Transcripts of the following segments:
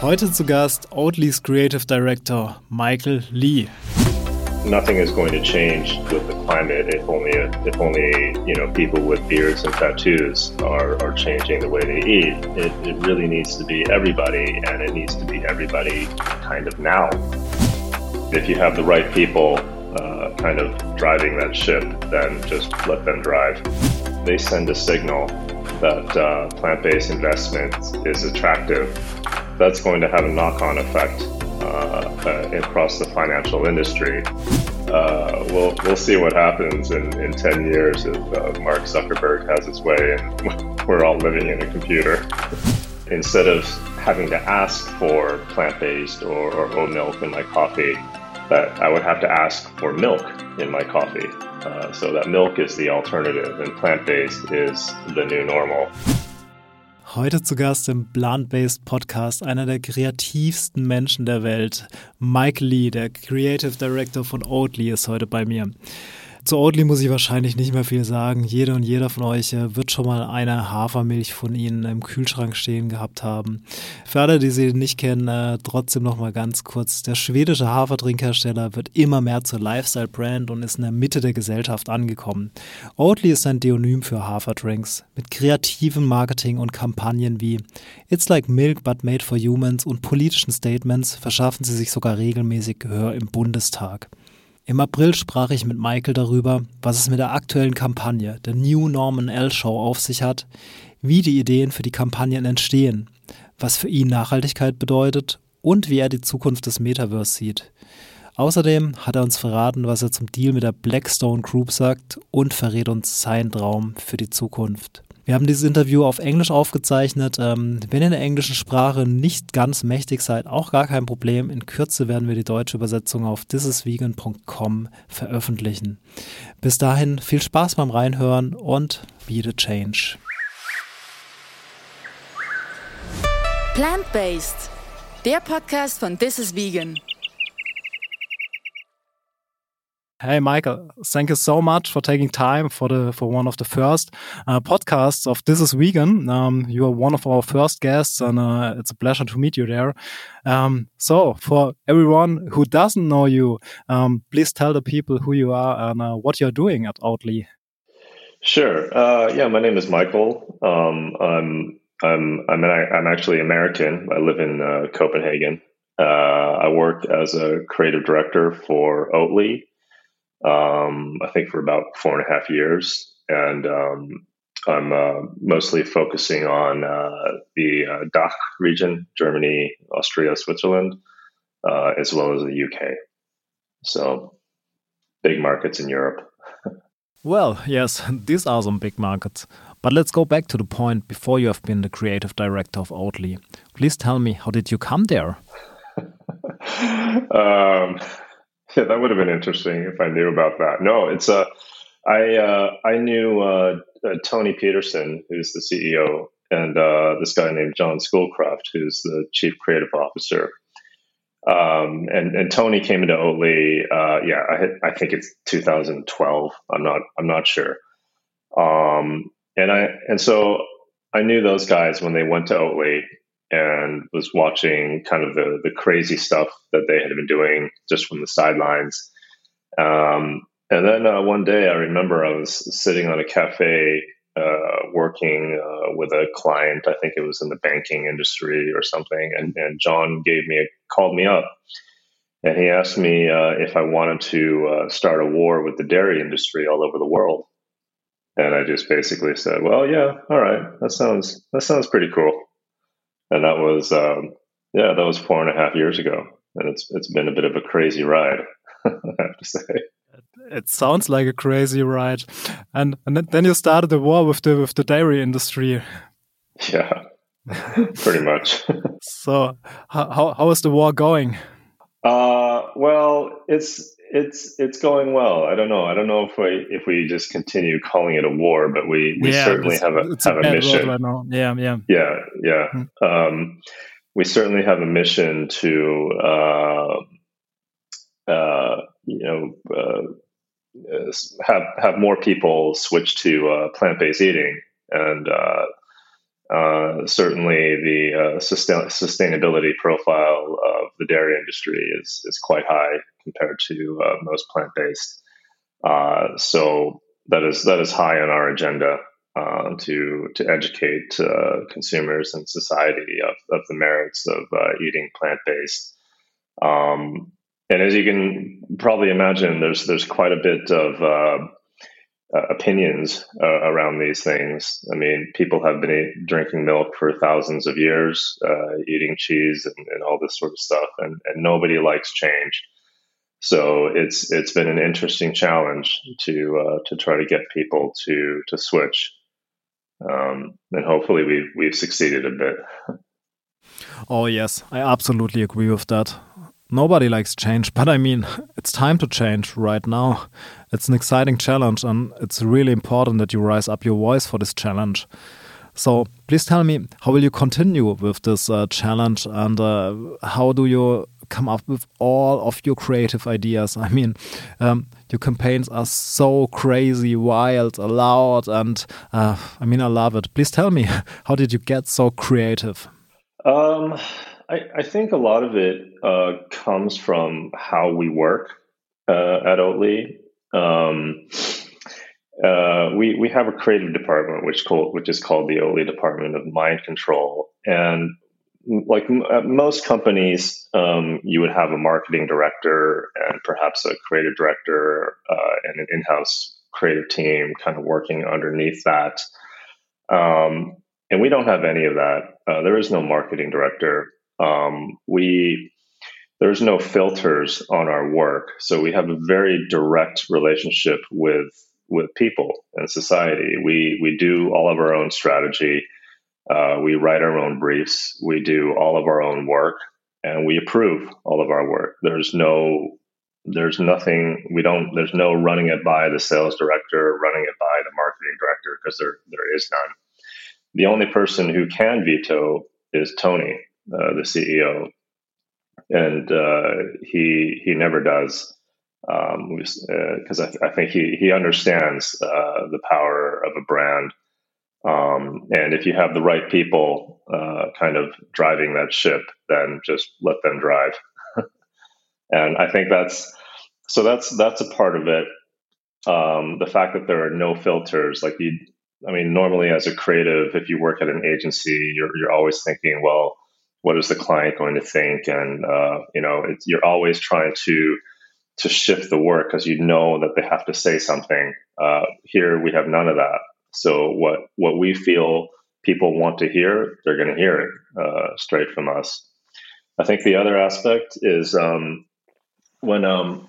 Heute zu Gast Oatly's Creative Director Michael Lee. Nothing is going to change with the climate if only if only you know people with beards and tattoos are, are changing the way they eat. It, it really needs to be everybody, and it needs to be everybody kind of now. If you have the right people uh, kind of driving that ship, then just let them drive. They send a signal that uh, plant based investment is attractive. That's going to have a knock on effect uh, uh, across the financial industry. Uh, we'll, we'll see what happens in, in 10 years if uh, Mark Zuckerberg has his way and we're all living in a computer. Instead of having to ask for plant based or, or oat milk in my coffee, that I would have to ask for milk in my coffee. Uh, so that milk is the alternative and plant-based is the new normal. Heute zu Gast im Plant-Based Podcast einer der kreativsten Menschen der Welt. Mike Lee, der Creative Director von Oatly, ist heute bei mir. Zu Oatly muss ich wahrscheinlich nicht mehr viel sagen. Jede und jeder von euch äh, wird schon mal eine Hafermilch von Ihnen im Kühlschrank stehen gehabt haben. Für alle, die sie nicht kennen, äh, trotzdem noch mal ganz kurz. Der schwedische Hafertrinkhersteller wird immer mehr zur Lifestyle-Brand und ist in der Mitte der Gesellschaft angekommen. Oatly ist ein Deonym für Haferdrinks. Mit kreativen Marketing und Kampagnen wie It's like milk but made for humans und politischen Statements verschaffen sie sich sogar regelmäßig Gehör im Bundestag. Im April sprach ich mit Michael darüber, was es mit der aktuellen Kampagne, der New Norman L Show, auf sich hat, wie die Ideen für die Kampagnen entstehen, was für ihn Nachhaltigkeit bedeutet und wie er die Zukunft des Metaverse sieht. Außerdem hat er uns verraten, was er zum Deal mit der Blackstone Group sagt und verrät uns seinen Traum für die Zukunft. Wir haben dieses Interview auf Englisch aufgezeichnet. Ähm, wenn ihr in der englischen Sprache nicht ganz mächtig seid, auch gar kein Problem. In Kürze werden wir die deutsche Übersetzung auf thisisvegan.com veröffentlichen. Bis dahin viel Spaß beim Reinhören und be the change. Plant-Based, der Podcast von This is Vegan. Hey, Michael, thank you so much for taking time for the for one of the first uh, podcasts of This is Vegan. Um, you are one of our first guests, and uh, it's a pleasure to meet you there. Um, so, for everyone who doesn't know you, um, please tell the people who you are and uh, what you're doing at Oatly. Sure. Uh, yeah, my name is Michael. Um, I'm I'm I'm an, I'm actually American. I live in uh, Copenhagen. Uh, I work as a creative director for Oatly um, I think for about four and a half years. And um, I'm uh, mostly focusing on uh, the uh, DACH region, Germany, Austria, Switzerland, uh, as well as the UK. So big markets in Europe. well, yes, these are some big markets. But let's go back to the point before you have been the creative director of Oatly. Please tell me, how did you come there? um, yeah, that would have been interesting if I knew about that. No, it's a. Uh, I uh, I knew uh, uh, Toni Petersson, who's the CEO, and uh, this guy named John Schoolcraft, who's the chief creative officer. Um, and and Tony came into Oatly. Uh, yeah, I, I think it's 2012. I'm not I'm not sure. Um, and I and so I knew those guys when they went to Oatly, and was watching kind of the the crazy stuff that they had been doing just from the sidelines. Um, and then uh, one day, I remember I was sitting on a cafe uh, working uh, with a client. I think it was in the banking industry or something. And, and John gave me a, called me up, and he asked me uh, if I wanted to uh, start a war with the dairy industry all over the world. And I just basically said, "Well, yeah, all right, that sounds that sounds pretty cool." And that was um, yeah, that was four and a half years ago, and it's it's been a bit of a crazy ride, I have to say. It sounds like a crazy ride, and and then you started the war with the with the dairy industry. Yeah, pretty much. so how how is the war going? Uh, well, it's it's it's going well. I don't know. I don't know if we if we just continue calling it a war, but we, we yeah, certainly have a have a, a mission. Right yeah, yeah, yeah, yeah. Mm-hmm. Um, we certainly have a mission to uh, uh, you know uh, have have more people switch to uh, plant based eating, and uh, certainly, the uh, sustain- sustainability profile of the dairy industry is is quite high compared to uh, most plant based. Uh, so that is that is high on our agenda uh, to to educate consumers and society of, of the merits of eating plant based. Um, and as you can probably imagine, there's there's quite a bit of uh, opinions uh, around these things. I mean, people have been drinking milk for thousands of years, uh, eating cheese and, and, all this sort of stuff, and, and, nobody likes change. So it's it's been an interesting challenge to uh, to try to get people to to switch, um, and hopefully we've we've succeeded a bit. Oh yes, I absolutely agree with that. Nobody likes change, but I mean, it's time to change right now. It's an exciting challenge, and it's really important that you rise up your voice for this challenge. So, please tell me, how will you continue with this uh, challenge, and uh, how do you come up with all of your creative ideas? I mean, um, your campaigns are so crazy, wild, loud, and uh, I mean, I love it. Please tell me, how did you get so creative? Um, I, I think a lot of it uh, comes from how we work uh, at Oatly. Um, uh, we we have a creative department which called which is called the Oatly Department of Mind Control, and like at most companies, um, you would have a marketing director and perhaps a creative director uh, and an in-house creative team kind of working underneath that. Um, and we don't have any of that. Uh, there is no marketing director. Um, we there's no filters on our work, so we have a very direct relationship with with people and society. We we do all of our own strategy. Uh, we write our own briefs. We do all of our own work, and we approve all of our work. There's no there's nothing we don't there's no running it by the sales director running it by the marketing director because there there is none the only person who can veto is tony uh, the CEO, and uh, he he never does because um, uh, I, th- I, think he he understands uh, the power of a brand, um, and if you have the right people kind of driving that ship, then just let them drive. and I think that's so that's that's a part of it. Um, the fact that there are no filters, like you, I mean, normally as a creative, if you work at an agency, you're you're always thinking, well what is the client going to think? And uh, you know you're always trying to to shift the work because you know that they have to say something. Uh, here we have none of that. So what what we feel people want to hear they're going to hear it uh, straight from us. I think the other aspect is um, when um,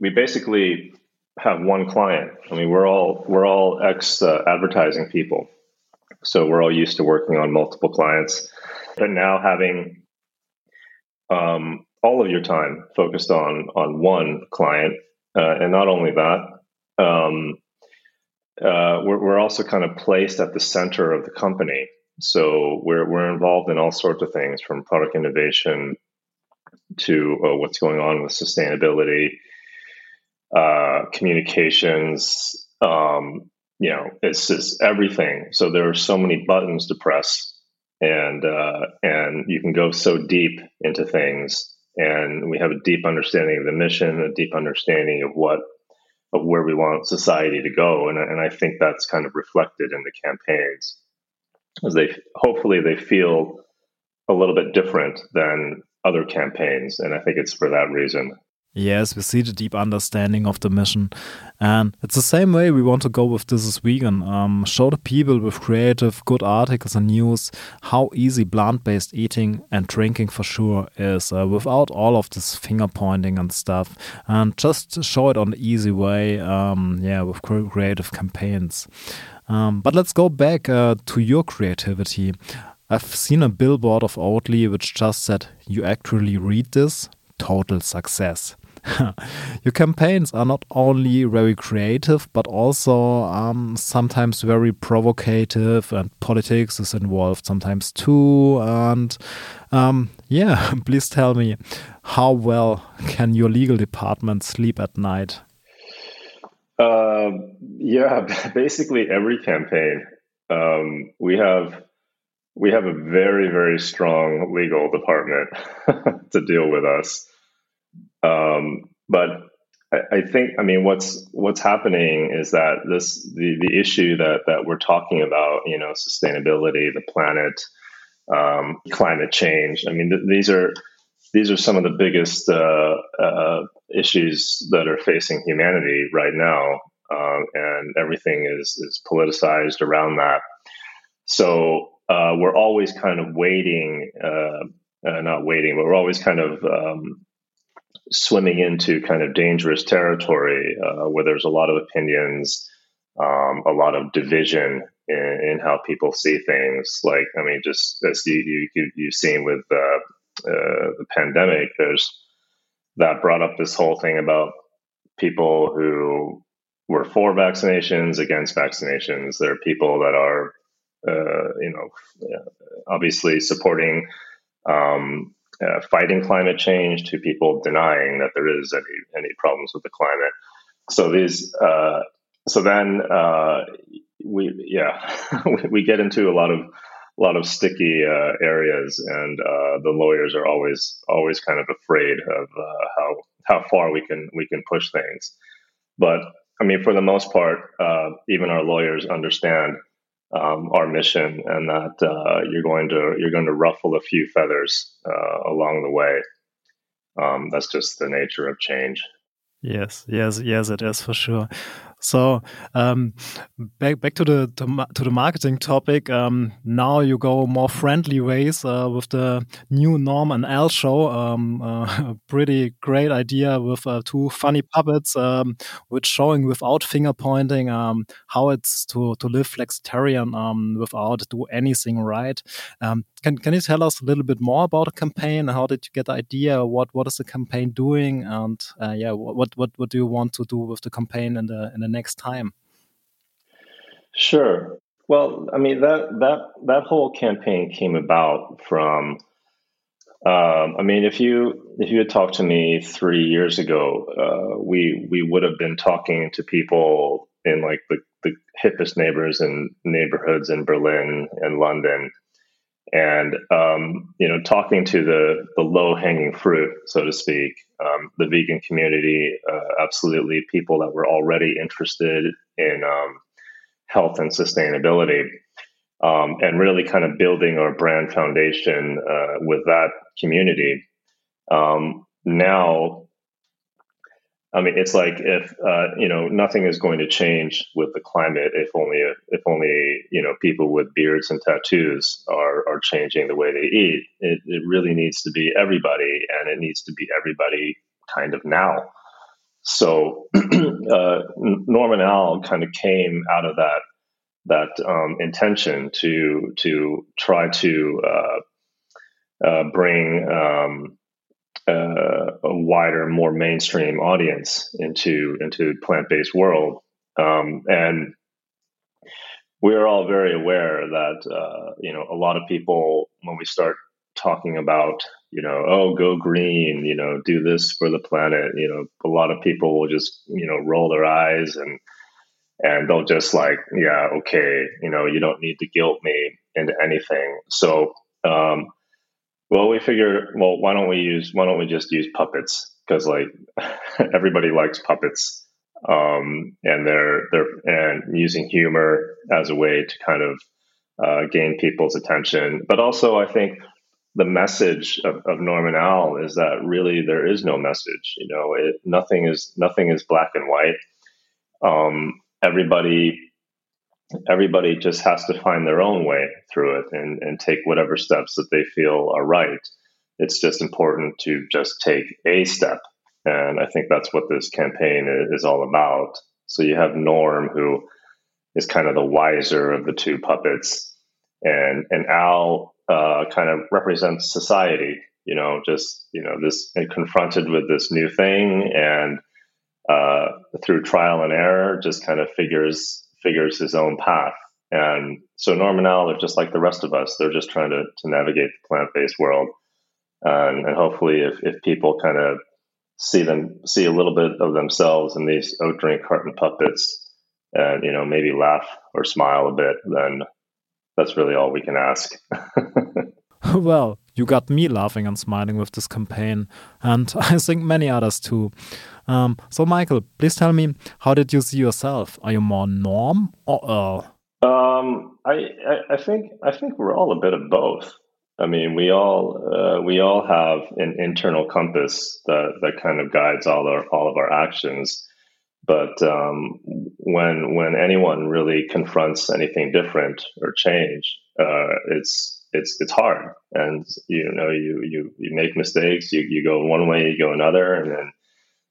we basically have one client. I mean we're all we're all ex uh, advertising people so we're all used to working on multiple clients but now having um, all of your time focused on on one client, uh, and not only that, um, uh, we're, we're also kind of placed at the center of the company. So we're we're involved in all sorts of things, from product innovation to uh, what's going on with sustainability, uh, communications. Um, you know, it's just everything. So there are so many buttons to press and uh, and you can go so deep into things. And we have a deep understanding of the mission a deep understanding of what of where we want society to go. And, and i think that's kind of reflected in the campaigns. As they hopefully they feel a little bit different than other campaigns. And i think it's for that reason Yes, we see the deep understanding of the mission. And it's the same way we want to go with This is Vegan. Um, show the people with creative, good articles and news how easy plant based eating and drinking for sure is uh, without all of this finger pointing and stuff. And just show it on the easy way, um, yeah, with creative campaigns. Um, but let's go back uh, to your creativity. I've seen a billboard of Oatly which just said, You actually read this? Total success. your campaigns are not only very creative, but also um, sometimes very provocative, and politics is involved sometimes too. And um, yeah, please tell me, how well can your legal department sleep at night? Uh, yeah, basically every campaign. Um, we have we have a very very strong legal department to deal with us. Um, but I, I, think I mean what's what's happening is that this the the issue that that we're talking about, you know, sustainability, the planet, um, climate change. I mean, th- these are these are some of the biggest uh, uh, issues that are facing humanity right now, um, and everything is is politicized around that. So uh, we're always kind of waiting, uh, uh, not waiting, but we're always kind of um, swimming into kind of dangerous territory uh, where there's a lot of opinions, um, a lot of division in, in, how people see things. Like, I mean, just as you, you, you've seen with uh, the pandemic, there's that brought up this whole thing about people who were for vaccinations, against vaccinations. There are people that are uh, you know, obviously supporting um, uh, fighting climate change to people denying that there is any any problems with the climate. So these, uh, so then uh, we, yeah, we get into a lot of a lot of sticky uh, areas, and uh, the lawyers are always always kind of afraid of uh, how how far we can we can push things. But I mean, for the most part, even our lawyers understand um, our mission, and that uh, you're going to you're going to ruffle a few feathers uh, along the way. Um, that's just the nature of change. Yes, yes, yes, it is for sure. So um, back back to the to, to the marketing topic. Um, now you go more friendly ways uh, with the new Norm and Al show. Um, uh, pretty great idea with uh, two funny puppets, um, which showing without finger pointing um, how it's to to live flexitarian um, without do anything right. can can you tell us a little bit more about the campaign? How did you get the idea? What what is the campaign doing? And uh, yeah, what what what do you want to do with the campaign in the in the next time? Sure. Well, I mean that that that whole campaign came about from. Um, I mean, if you if you had talked to me three years ago, uh, we we would have been talking to people in like the, the hippest neighbors and neighborhoods in Berlin and London, and um, you know talking to the the low hanging fruit, so to speak, um, the vegan community, uh, absolutely people that were already interested in um, health and sustainability, um, and really kind of building our brand foundation uh, with that community. Um, now I mean, it's like if uh, you know nothing is going to change with the climate if only if only you know people with beards and tattoos are are changing the way they eat. It, it really needs to be everybody, and it needs to be everybody kind of now. So uh, Norm and Al kind of came out of that that um, intention to to try to uh, uh bring um, uh, a wider, more mainstream audience into into plant based world, um, and we are all very aware that uh, you know a lot of people when we start talking about you know oh go green you know do this for the planet you know a lot of people will just you know roll their eyes and and they'll just like yeah okay you know you don't need to guilt me into anything. So um, well, we figure, well, why don't we use, why don't we just use puppets? Because like everybody likes puppets, um, and they're they're and using humor as a way to kind of uh, gain people's attention. But also, I think the message of, of Norm and Al is that really there is no message. You know, it, nothing is nothing is black and white. Um, everybody everybody just has to find their own way through it and, and take whatever steps that they feel are right. It's just important to just take a step. And I think that's what this campaign is all about. So you have Norm, who is kind of the wiser of the two puppets, and and Al uh, kind of represents society. You know, just you know this and confronted with this new thing, and uh, through trial and error, just kind of figures figures his own path. And so Norm and Al are just like the rest of us. They're just trying to, to navigate the plant based world. And, and hopefully, if, if people kind of see them, see a little bit of themselves in these oat drink carton puppets, and you know maybe laugh or smile a bit, then that's really all we can ask. well, you got me laughing and smiling with this campaign, and I think many others too. Um, so, Michael, please tell me, how did you see yourself? Are you more Norm or Al? Um, I, I, I think I think we're all a bit of both. I mean, we all uh, we all have an internal compass that that kind of guides all our all of our actions. But um, when when anyone really confronts anything different or change, uh, it's it's it's hard, and you know you you you make mistakes. You you go one way, you go another, and then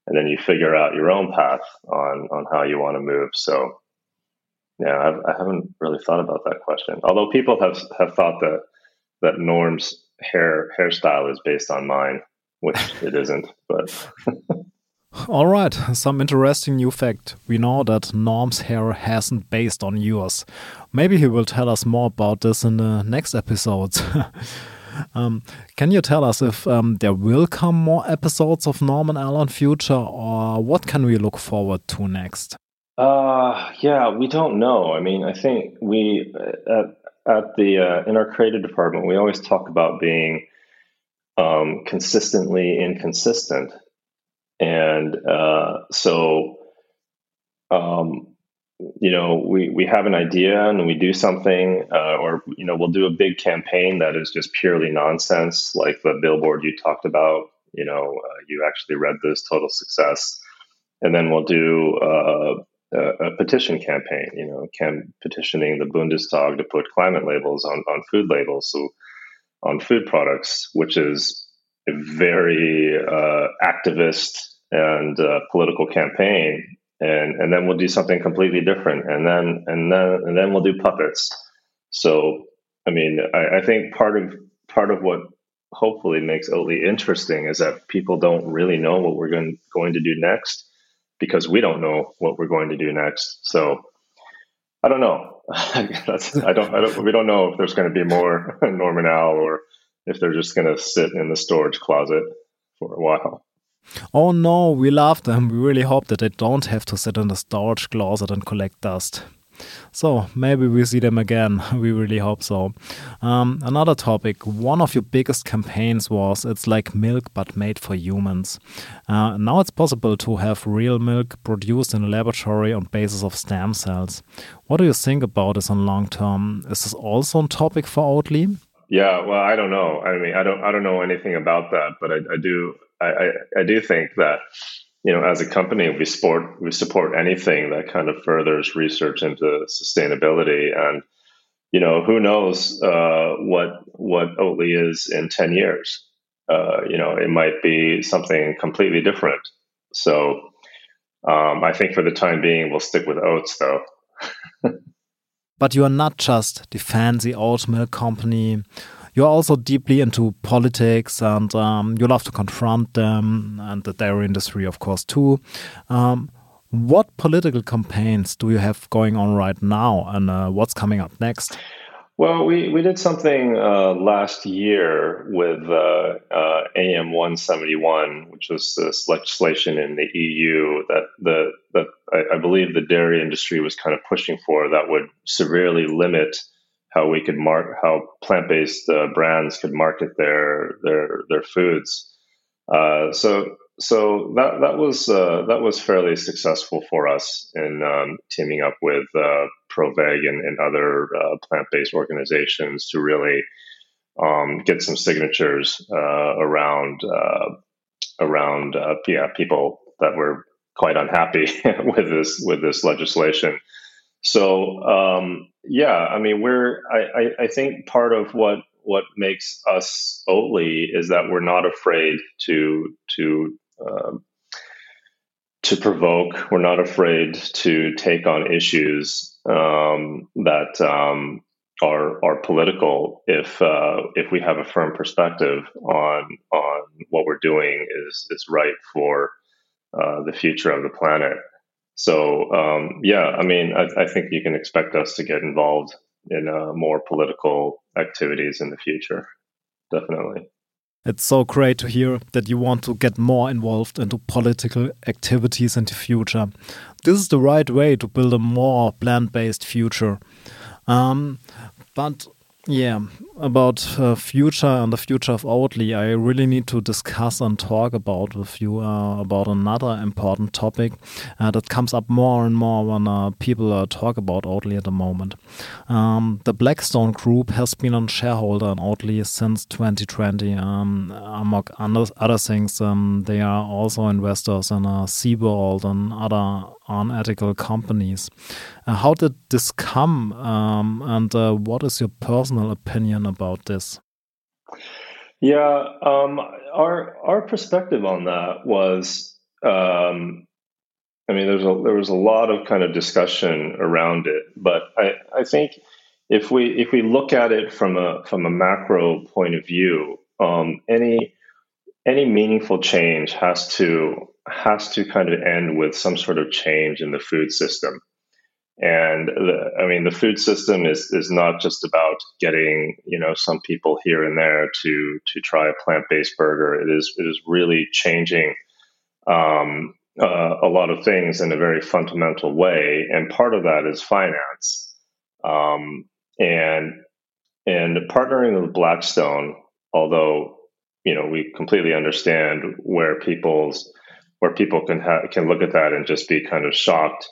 and then you figure out your own path on on how you want to move. So yeah, I've, I have not really thought about that question. Although people have have thought that that Norm's hair hairstyle is based on mine, which it isn't. But all right, some interesting new fact. We know that Norm's hair hasn't based on yours. Maybe he will tell us more about this in the next episodes. um, can you tell us if um, there will come more episodes of Norm and Al in future, or what can we look forward to next? Uh, yeah, we don't know. I mean, I think we uh, at at the uh, in our creative department, we always talk about being um, consistently inconsistent, and uh, so um, you know we we have an idea and we do something, uh, or you know we'll do a big campaign that is just purely nonsense, like the billboard you talked about. You know, uh, you actually read this total success, and then we'll do uh, a, petition campaign, you know, can petitioning the Bundestag to put climate labels on, on food labels, so on food products, which is a very uh, activist and uh, political campaign. And, and then we'll do something completely different, and then and then and then we'll do puppets. So, I mean, I, I think part of part of what hopefully makes Oatly interesting is that people don't really know what we're going, going to do next because we don't know what we're going to do next. So I don't know. I don't. I don't. We don't know if there's going to be more Norm and Al or if they're just going to sit in the storage closet for a while. Oh no, we love them. We really hope that they don't have to sit in the storage closet and collect dust. So maybe we see them again. We really hope so. Um, another topic one of your biggest campaigns was It's Like Milk But Made for Humans. Uh, now it's possible to have real milk produced in a laboratory on basis of stem cells. What do you think about this on long term? Is this also a topic for Oatly? Yeah, well, I don't know. I mean, I don't, I don't know anything about that, but I, I do, I, I, I do think that you know, as a company, we support we support anything that kind of furthers research into sustainability, and you know, who knows uh, what what Oatly is in ten years. Uh, you know, it might be something completely different. So, um, I think for the time being, we'll stick with oats, though. but you are not just the fancy oat milk company you're also deeply into politics and um, you love to confront them and the dairy industry, of course, too. Um, what political campaigns do you have going on right now and uh, what's coming up next? Well, we, we did something uh, last year with uh, uh AM 171, which was this legislation in the EU that the that I, I, believe the dairy industry was kind of pushing for that would severely limit how we could mark how plant-based uh, brands could market their their their foods. Uh, so so that that was uh, that was fairly successful for us in um, teaming up with uh, Proveg and, and other uh, plant-based organizations to really um, get some signatures uh, around around yeah people that were quite unhappy with this with this legislation. So um, yeah, I mean, we're I, I, I think part of what what makes us Oatly is that we're not afraid to to uh, to provoke. We're not afraid to take on issues um, that um, are are political. If uh, if we have a firm perspective on on what we're doing is is right for uh, the future of the planet. So um, yeah, I mean, I, I, think you can expect us to get involved in uh, more political activities in the future. Definitely. It's so great to hear that you want to get more involved into political activities in the future. This is the right way to build a more plant based future. Um, But yeah, about uh, future and the future of Oatly, I really need to discuss and talk about with you uh, about another important topic uh, that comes up more and more when uh, people uh, talk about Oatly at the moment. Um, the Blackstone Group has been a shareholder in Oatly since 2020. Um, among other things, um, they are also investors in uh, SeaWorld and other unethical companies. Uh, how did this come, um, and uh, what is your personal opinion about this? Yeah, um, our our perspective on that was, um, I mean, there's a there was a lot of kind of discussion around it, but I, I think if we if we look at it from a from a macro point of view, um, any any meaningful change has to has to kind of end with some sort of change in the food system. And the, I mean, the food system is is not just about getting you know some people here and there to to try a plant based burger. It is it is really changing um, uh, a lot of things in a very fundamental way, and part of that is finance. Um, and and partnering with Blackstone, although you know we completely understand where people's where people can ha- can look at that and just be kind of shocked.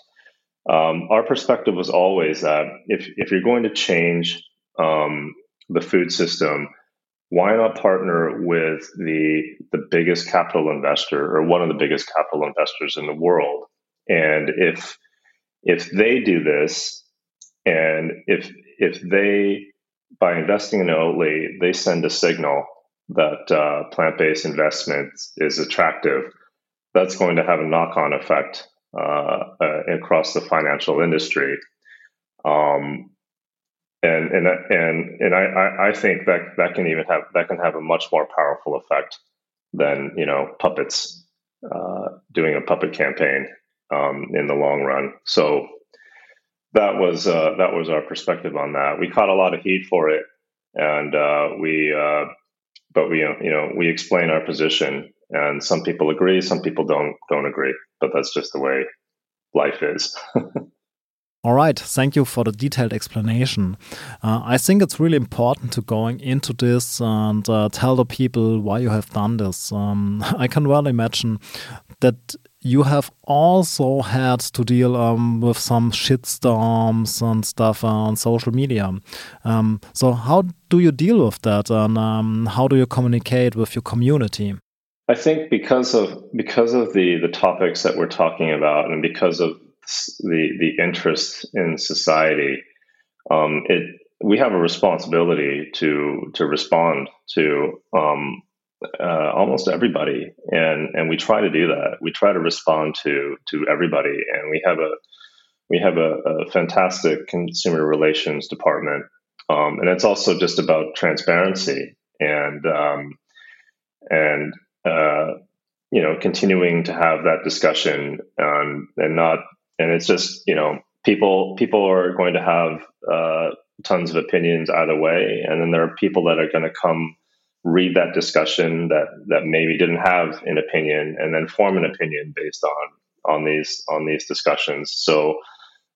Um, our perspective was always that if if you're going to change um, the food system, why not partner with the the biggest capital investor or one of the biggest capital investors in the world? And if if they do this, and if if they by investing in Oatly, they send a signal that uh, plant based investment is attractive, that's going to have a knock on effect uh, uh, across the financial industry. Um, and and and and I, I think that that can even have that can have a much more powerful effect than you know puppets uh, doing a puppet campaign um, in the long run. So that was uh, that was our perspective on that. We caught a lot of heat for it, and uh, we uh, but we you know we explain our position and some people agree some people don't don't agree but that's just the way life is All right, thank you for the detailed explanation. Uh, I think it's really important to going into this and uh, tell the people why you have done this. Um, I can well imagine that you have also had to deal um, with some shitstorms and stuff on social media. Um, so, how do you deal with that, and um, how do you communicate with your community? I think because of because of the the topics that we're talking about, and because of the the interest in society, um, it we have a responsibility to to respond to um, uh, almost everybody, and and we try to do that. We try to respond to to everybody, and we have a we have a, a fantastic consumer relations department, um, and it's also just about transparency. And um, and uh, you know continuing to have that discussion um, and not and it's just you know people people are going to have uh, tons of opinions either way, and then there are people that are going to come read that discussion that that maybe didn't have an opinion and then form an opinion based on on these on these discussions. So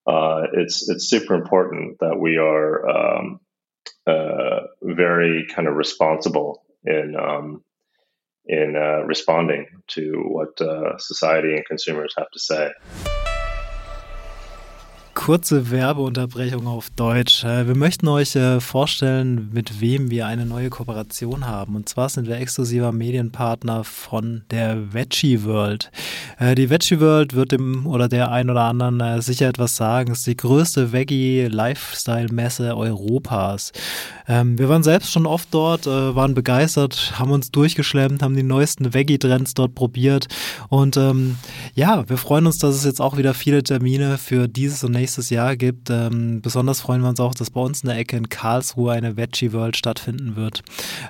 uh, it's it's super important that we are um, uh, very kind of responsible in um, in uh, responding to what uh, society and consumers have to say. Kurze Werbeunterbrechung auf Deutsch. Äh, wir möchten euch äh, vorstellen, mit wem wir eine neue Kooperation haben. Und zwar sind wir exklusiver Medienpartner von der Veggie World. Äh, die Veggie World wird dem oder der ein oder anderen sicher etwas sagen. Es ist die größte Veggie-Lifestyle-Messe Europas. Ähm, wir waren selbst schon oft dort, waren begeistert, haben uns durchgeschlemmt, haben die neuesten Veggie-Trends dort probiert. Und ähm, ja, wir freuen uns, dass es jetzt auch wieder viele Termine für dieses und nächstes nächstes Jahr gibt. Ähm, besonders freuen wir uns auch, dass bei uns in der Ecke in Karlsruhe eine Veggie World stattfinden wird.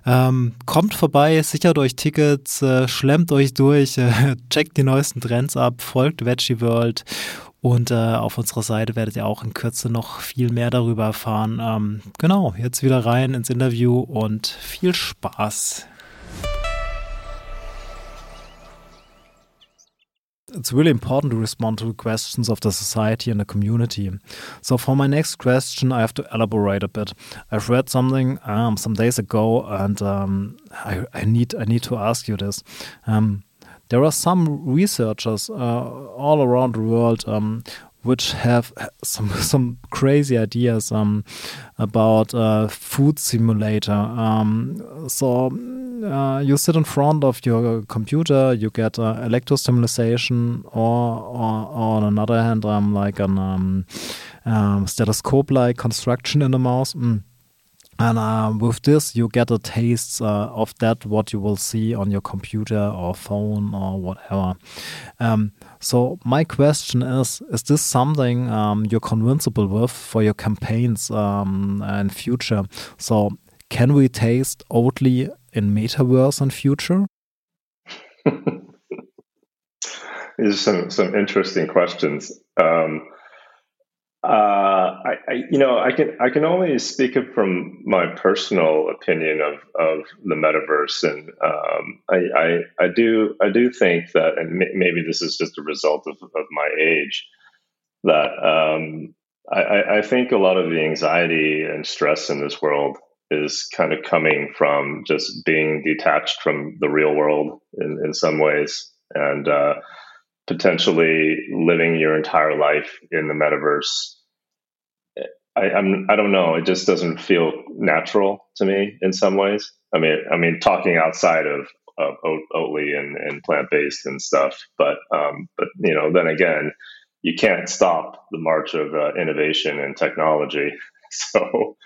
Ähm, kommt vorbei, sichert euch Tickets, äh, schlemmt euch durch, äh, checkt die neuesten Trends ab, folgt Veggie World und äh, auf unserer Seite werdet ihr auch in Kürze noch viel mehr darüber erfahren. Ähm, genau, jetzt wieder rein ins Interview und viel Spaß. It's really important to respond to questions of the society and the community. So for my next question, I have to elaborate a bit. I've read something um, some days ago, and um, I, I, need I need to ask you this. Um, there are some researchers uh, all around the world um, which have some some crazy ideas um, about uh, food simulator. Um, so uh, you sit in front of your computer, you get uh, electrostimulation, or, or, or on another hand, um, like an um, um, stethoscope-like construction in the mouse. Mm. And uh, with this, you get a taste uh, of that what you will see on your computer or phone or whatever. Um, so my question is: Is this something um, you're convincible with for your campaigns um, and future? So can we taste Oatly in metaverse and future? These are some some interesting questions. Um, uh, I, I, you know, I can I can only speak from my personal opinion of, of the metaverse, and um, I, I, I do I do think that, and maybe this is just a result of, of my age, that um, I, I think a lot of the anxiety and stress in this world is kind of coming from just being detached from the real world in, in some ways, and uh, potentially living your entire life in the metaverse I, I'm I don't know. It just doesn't feel natural to me in some ways. I mean, I mean, talking outside of of Oatly and, and plant based and stuff, but um, but you know, then again, you can't stop the march of uh, innovation and technology. So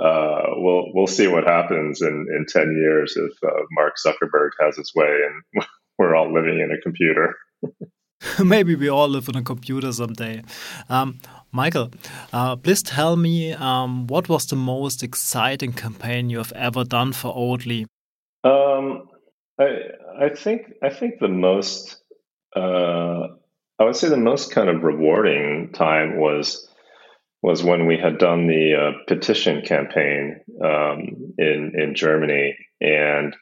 uh, we'll we'll see what happens in in ten years if uh, Mark Zuckerberg has his way and we're all living in a computer. Maybe we all live on a computer someday. Um, Michael, uh, please tell me um, what was the most exciting campaign you have ever done for Oatly? Um, I, I think I think the most uh, I would say the most kind of rewarding time was was when we had done the uh, petition campaign um, in in Germany, and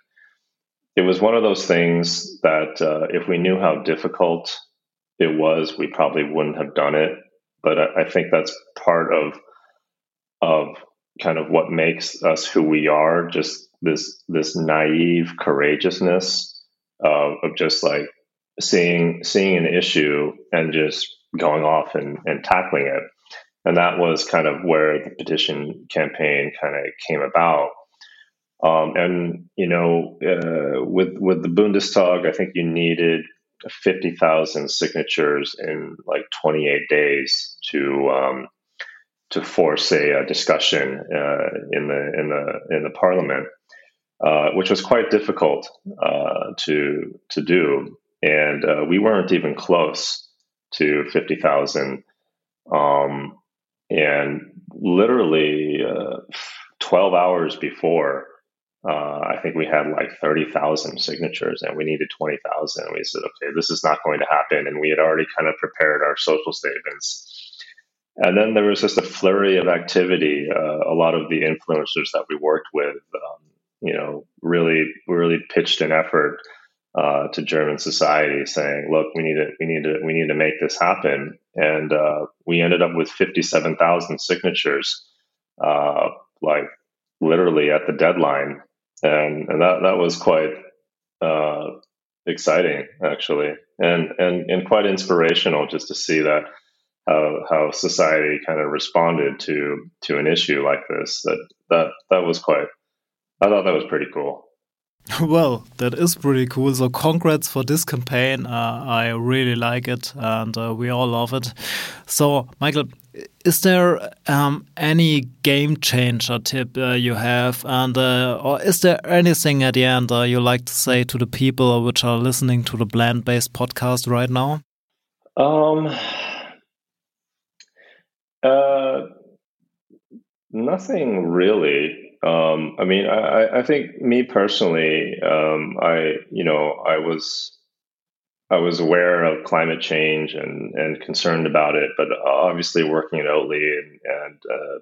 it was one of those things that uh, if we knew how difficult it was, we probably wouldn't have done it but I, I think that's part of of kind of what makes us who we are. Just this this naive courageousness of, of just like seeing seeing an issue and just going off and, and tackling it. And that was kind of where the petition campaign kind of came about. Um, and you know, uh, with with the Bundestag, I think you needed 50,000 signatures in like 28 days to um, to force a, a discussion uh, in the in the in the parliament, uh, which was quite difficult uh, to to do, and uh, we weren't even close to 50,000. Um, and literally uh, 12 hours before uh, I think we had like 30,000 signatures and we needed 20,000. And we said, okay, this is not going to happen. And we had already kind of prepared our social statements. And then there was just a flurry of activity. Uh, a lot of the influencers that we worked with, um, you know, really, really pitched an effort uh, to German society, saying, "Look, we need to, we need to, we need to make this happen." And uh, we ended up with fifty-seven thousand signatures, uh, like literally at the deadline and and that that was quite uh, exciting actually, and and and quite inspirational just to see that how how society kind of responded to to an issue like this. That that that was quite. I thought that was pretty cool. Well, that is pretty cool. So, congrats for this campaign. Uh, I really like it, and uh, we all love it. So, Michael, is there um, any game changer tip uh, you have, and uh, or is there anything at the end uh, you like to say to the people which are listening to the plant based podcast right now? Um, uh, nothing really. Um, I mean, I, I think me personally, um, I you know I was I was aware of climate change and, and concerned about it, but obviously working at Oatly and, and uh,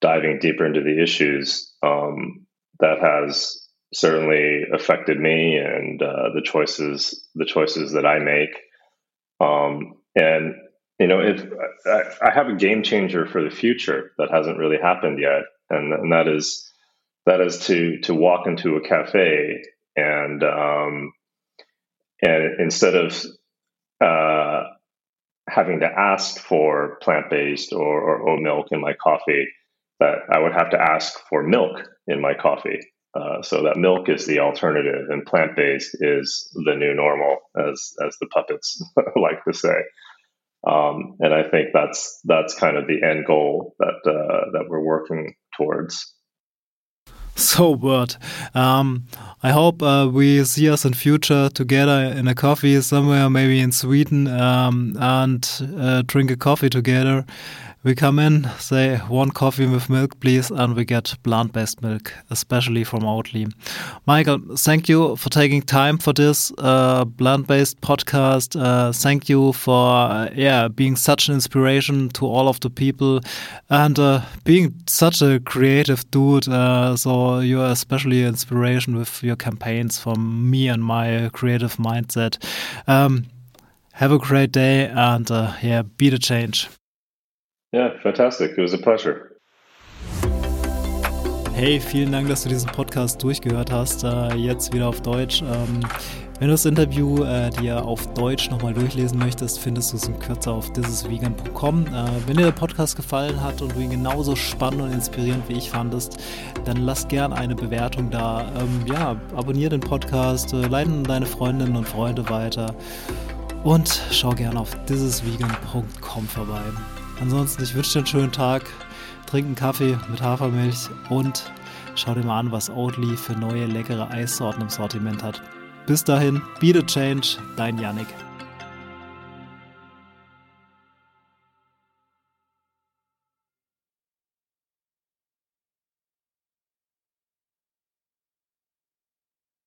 diving deeper into the issues, um, that has certainly affected me and uh, the choices the choices that I make. Um, and you know, if I, I, have a game changer for the future that hasn't really happened yet, and, and that is that is to to walk into a cafe and um, and instead of uh, having to ask for plant based or, or oat milk in my coffee, that I would have to ask for milk in my coffee. Uh, so that milk is the alternative, and plant based is the new normal, as as the puppets like to say. Um, and I think that's that's kind of the end goal that uh, that we're working towards. So word. Um, I hope uh, we see us in future together in a coffee somewhere, maybe in Sweden, um, and uh, drink a coffee together. We come in, say one coffee with milk, please, and we get plant based milk, especially from Oatly. Michael, thank you for taking time for this uh, plant based podcast. Uh, thank you for uh, yeah being such an inspiration to all of the people and uh, being such a creative dude. Uh, so you're especially an inspiration with your campaigns for me and my creative mindset. Um, have a great day and uh, yeah, be the change. Yeah, fantastic. It was a pleasure. Hey, vielen Dank, dass du diesen Podcast durchgehört hast. Äh, jetzt wieder auf Deutsch. Ähm, wenn du das Interview äh, dir auf Deutsch nochmal durchlesen möchtest, findest du es in Kürze auf thisisvegan.com. Äh, wenn dir der Podcast gefallen hat und du ihn genauso spannend und inspirierend wie ich fandest, dann lass gern eine Bewertung da. Ähm, ja, abonniere den Podcast, äh, leiten deine Freundinnen und Freunde weiter und schau gern auf thisisvegan.com vorbei. Ansonsten, ich wünsche dir einen schönen Tag. Trink einen Kaffee mit Hafermilch und schau dir mal an, was Oatly für neue leckere Eissorten im Sortiment hat. Bis dahin, be the change, dein Yannick.